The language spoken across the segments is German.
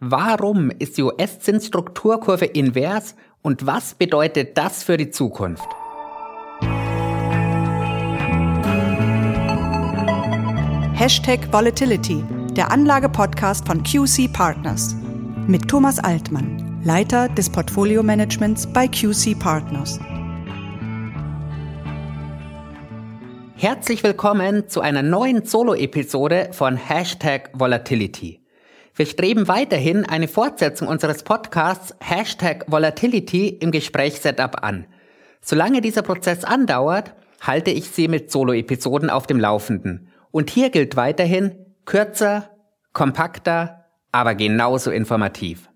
Warum ist die US-Zinsstrukturkurve invers und was bedeutet das für die Zukunft? Hashtag Volatility, der Anlage-Podcast von QC Partners. Mit Thomas Altmann, Leiter des Portfolio-Managements bei QC Partners. Herzlich willkommen zu einer neuen Solo-Episode von Hashtag Volatility. Wir streben weiterhin eine Fortsetzung unseres Podcasts Hashtag Volatility im Gesprächssetup an. Solange dieser Prozess andauert, halte ich Sie mit Solo-Episoden auf dem Laufenden. Und hier gilt weiterhin kürzer, kompakter, aber genauso informativ.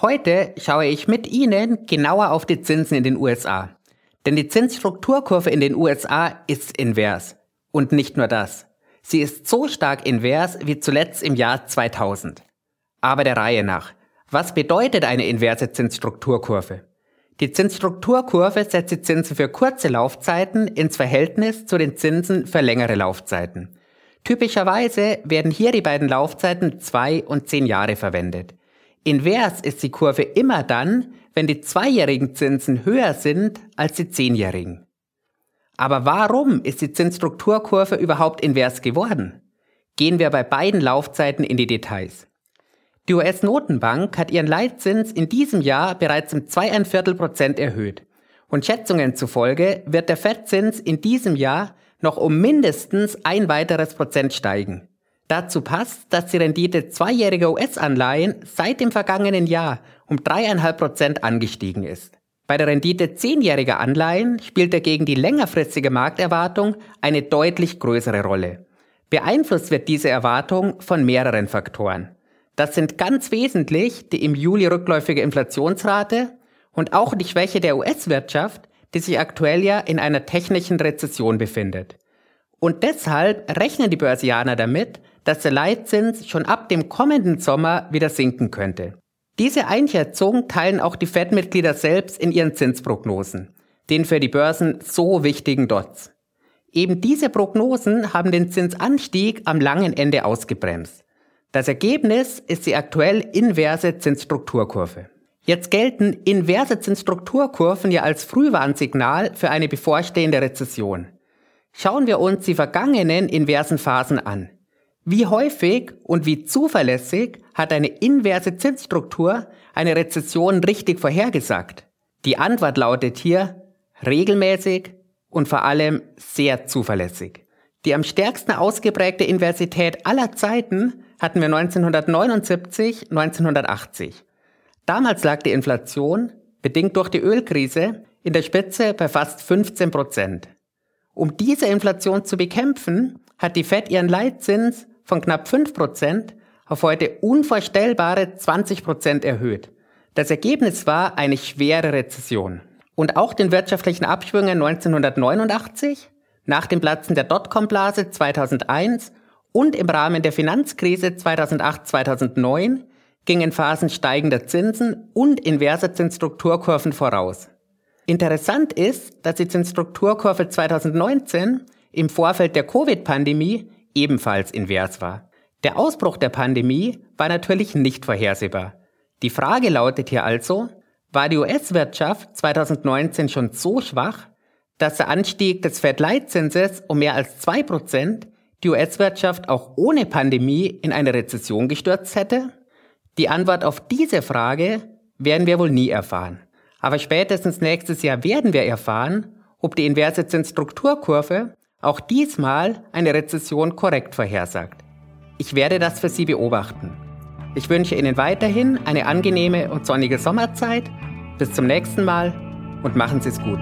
Heute schaue ich mit Ihnen genauer auf die Zinsen in den USA. Denn die Zinsstrukturkurve in den USA ist invers. Und nicht nur das. Sie ist so stark invers wie zuletzt im Jahr 2000 aber der Reihe nach. Was bedeutet eine inverse Zinsstrukturkurve? Die Zinsstrukturkurve setzt die Zinsen für kurze Laufzeiten ins Verhältnis zu den Zinsen für längere Laufzeiten. Typischerweise werden hier die beiden Laufzeiten zwei und zehn Jahre verwendet. Invers ist die Kurve immer dann, wenn die zweijährigen Zinsen höher sind als die zehnjährigen. Aber warum ist die Zinsstrukturkurve überhaupt invers geworden? Gehen wir bei beiden Laufzeiten in die Details. Die US-Notenbank hat ihren Leitzins in diesem Jahr bereits um zweieinviertel Prozent erhöht. Und Schätzungen zufolge wird der Fettzins in diesem Jahr noch um mindestens ein weiteres Prozent steigen. Dazu passt, dass die Rendite zweijähriger US-Anleihen seit dem vergangenen Jahr um dreieinhalb Prozent angestiegen ist. Bei der Rendite zehnjähriger Anleihen spielt dagegen die längerfristige Markterwartung eine deutlich größere Rolle. Beeinflusst wird diese Erwartung von mehreren Faktoren. Das sind ganz wesentlich die im Juli rückläufige Inflationsrate und auch die Schwäche der US-Wirtschaft, die sich aktuell ja in einer technischen Rezession befindet. Und deshalb rechnen die Börsianer damit, dass der Leitzins schon ab dem kommenden Sommer wieder sinken könnte. Diese Einschätzung teilen auch die Fed-Mitglieder selbst in ihren Zinsprognosen, den für die Börsen so wichtigen Dots. Eben diese Prognosen haben den Zinsanstieg am langen Ende ausgebremst. Das Ergebnis ist die aktuell inverse Zinsstrukturkurve. Jetzt gelten inverse Zinsstrukturkurven ja als Frühwarnsignal für eine bevorstehende Rezession. Schauen wir uns die vergangenen inversen Phasen an. Wie häufig und wie zuverlässig hat eine inverse Zinsstruktur eine Rezession richtig vorhergesagt? Die Antwort lautet hier regelmäßig und vor allem sehr zuverlässig. Die am stärksten ausgeprägte Inversität aller Zeiten hatten wir 1979, 1980. Damals lag die Inflation, bedingt durch die Ölkrise, in der Spitze bei fast 15 Prozent. Um diese Inflation zu bekämpfen, hat die Fed ihren Leitzins von knapp 5 Prozent auf heute unvorstellbare 20 Prozent erhöht. Das Ergebnis war eine schwere Rezession. Und auch den wirtschaftlichen Abschwüngen 1989, nach dem Platzen der Dotcom-Blase 2001 und im Rahmen der Finanzkrise 2008-2009 gingen Phasen steigender Zinsen und inverser Zinsstrukturkurven voraus. Interessant ist, dass die Zinsstrukturkurve 2019 im Vorfeld der Covid-Pandemie ebenfalls invers war. Der Ausbruch der Pandemie war natürlich nicht vorhersehbar. Die Frage lautet hier also, war die US-Wirtschaft 2019 schon so schwach, dass der Anstieg des Fed-Leitzinses um mehr als 2% die US-Wirtschaft auch ohne Pandemie in eine Rezession gestürzt hätte? Die Antwort auf diese Frage werden wir wohl nie erfahren. Aber spätestens nächstes Jahr werden wir erfahren, ob die inverse Zinsstrukturkurve auch diesmal eine Rezession korrekt vorhersagt. Ich werde das für Sie beobachten. Ich wünsche Ihnen weiterhin eine angenehme und sonnige Sommerzeit. Bis zum nächsten Mal und machen Sie es gut.